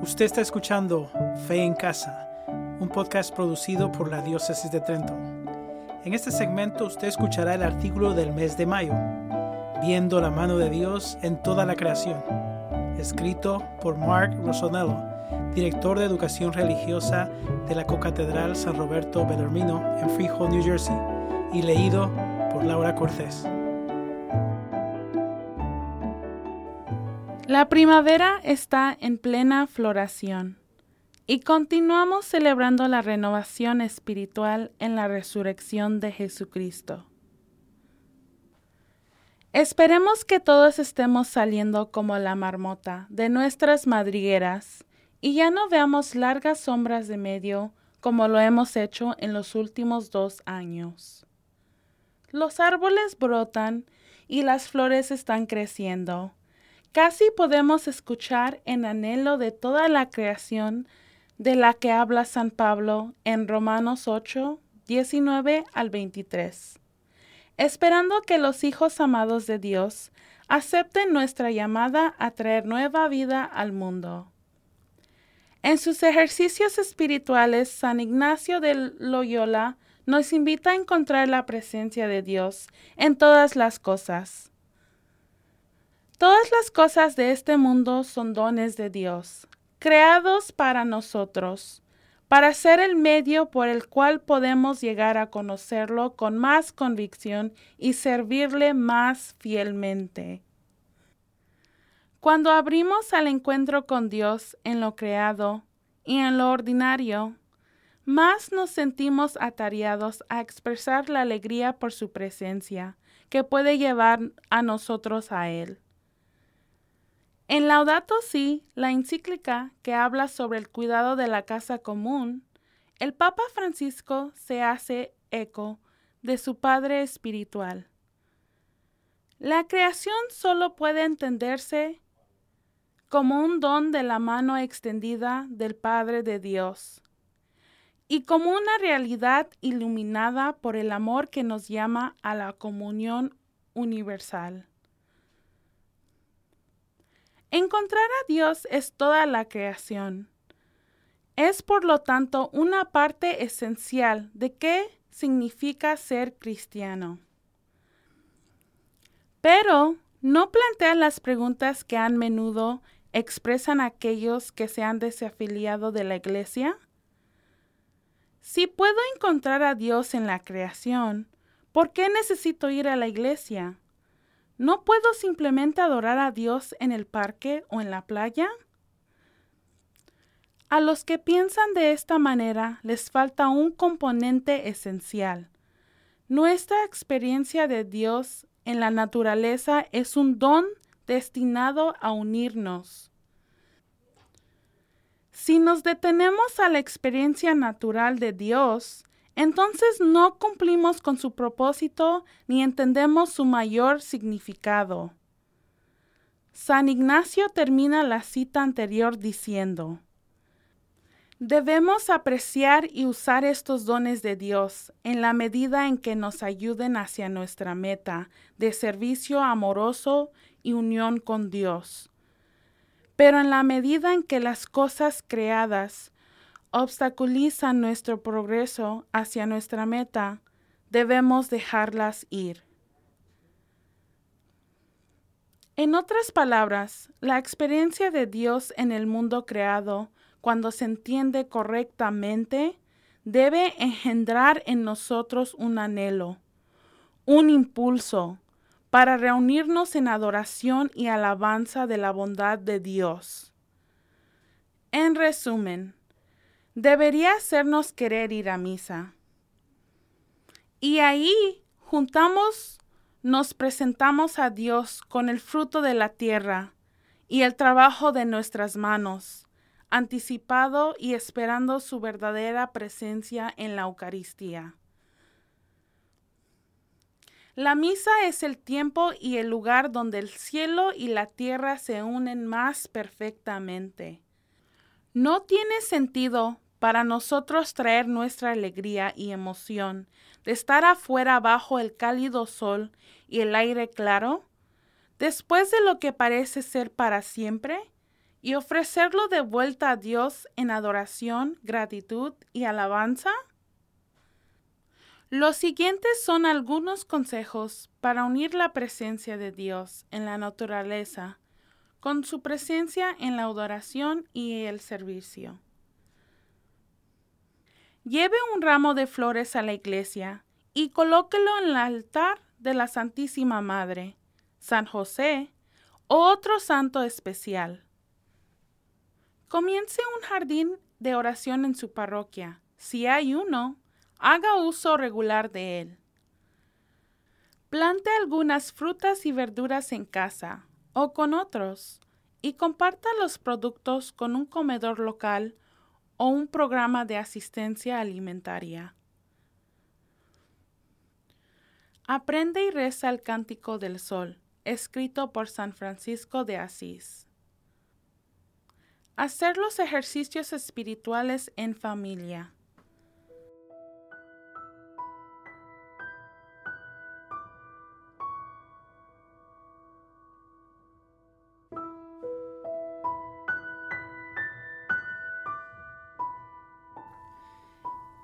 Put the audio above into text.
Usted está escuchando Fe en Casa, un podcast producido por la Diócesis de Trento. En este segmento usted escuchará el artículo del mes de mayo, Viendo la mano de Dios en toda la creación, escrito por Mark Rossonello, director de educación religiosa de la Cocatedral San Roberto Bellarmino en Freehold, New Jersey, y leído por Laura Cortés. La primavera está en plena floración y continuamos celebrando la renovación espiritual en la resurrección de Jesucristo. Esperemos que todos estemos saliendo como la marmota de nuestras madrigueras y ya no veamos largas sombras de medio como lo hemos hecho en los últimos dos años. Los árboles brotan y las flores están creciendo Casi podemos escuchar en anhelo de toda la creación de la que habla San Pablo en Romanos 8, 19 al 23, esperando que los hijos amados de Dios acepten nuestra llamada a traer nueva vida al mundo. En sus ejercicios espirituales, San Ignacio de Loyola nos invita a encontrar la presencia de Dios en todas las cosas Todas las cosas de este mundo son dones de Dios, creados para nosotros, para ser el medio por el cual podemos llegar a conocerlo con más convicción y servirle más fielmente. Cuando abrimos al encuentro con Dios en lo creado y en lo ordinario, más nos sentimos atareados a expresar la alegría por su presencia que puede llevar a nosotros a Él. En Laudato Si, la encíclica que habla sobre el cuidado de la casa común, el Papa Francisco se hace eco de su Padre espiritual. La creación solo puede entenderse como un don de la mano extendida del Padre de Dios y como una realidad iluminada por el amor que nos llama a la comunión universal. Encontrar a Dios es toda la creación. Es por lo tanto una parte esencial de qué significa ser cristiano. Pero no plantea las preguntas que a menudo expresan aquellos que se han desafiliado de la iglesia. Si puedo encontrar a Dios en la creación, ¿por qué necesito ir a la iglesia? ¿No puedo simplemente adorar a Dios en el parque o en la playa? A los que piensan de esta manera les falta un componente esencial. Nuestra experiencia de Dios en la naturaleza es un don destinado a unirnos. Si nos detenemos a la experiencia natural de Dios, entonces no cumplimos con su propósito ni entendemos su mayor significado. San Ignacio termina la cita anterior diciendo, Debemos apreciar y usar estos dones de Dios en la medida en que nos ayuden hacia nuestra meta de servicio amoroso y unión con Dios. Pero en la medida en que las cosas creadas obstaculizan nuestro progreso hacia nuestra meta, debemos dejarlas ir. En otras palabras, la experiencia de Dios en el mundo creado, cuando se entiende correctamente, debe engendrar en nosotros un anhelo, un impulso para reunirnos en adoración y alabanza de la bondad de Dios. En resumen, debería hacernos querer ir a misa. Y ahí juntamos, nos presentamos a Dios con el fruto de la tierra y el trabajo de nuestras manos, anticipado y esperando su verdadera presencia en la Eucaristía. La misa es el tiempo y el lugar donde el cielo y la tierra se unen más perfectamente. No tiene sentido para nosotros traer nuestra alegría y emoción de estar afuera bajo el cálido sol y el aire claro, después de lo que parece ser para siempre, y ofrecerlo de vuelta a Dios en adoración, gratitud y alabanza? Los siguientes son algunos consejos para unir la presencia de Dios en la naturaleza con su presencia en la adoración y el servicio. Lleve un ramo de flores a la iglesia y colóquelo en el altar de la Santísima Madre, San José o otro santo especial. Comience un jardín de oración en su parroquia. Si hay uno, haga uso regular de él. Plante algunas frutas y verduras en casa o con otros y comparta los productos con un comedor local o un programa de asistencia alimentaria. Aprende y reza el Cántico del Sol, escrito por San Francisco de Asís. Hacer los ejercicios espirituales en familia.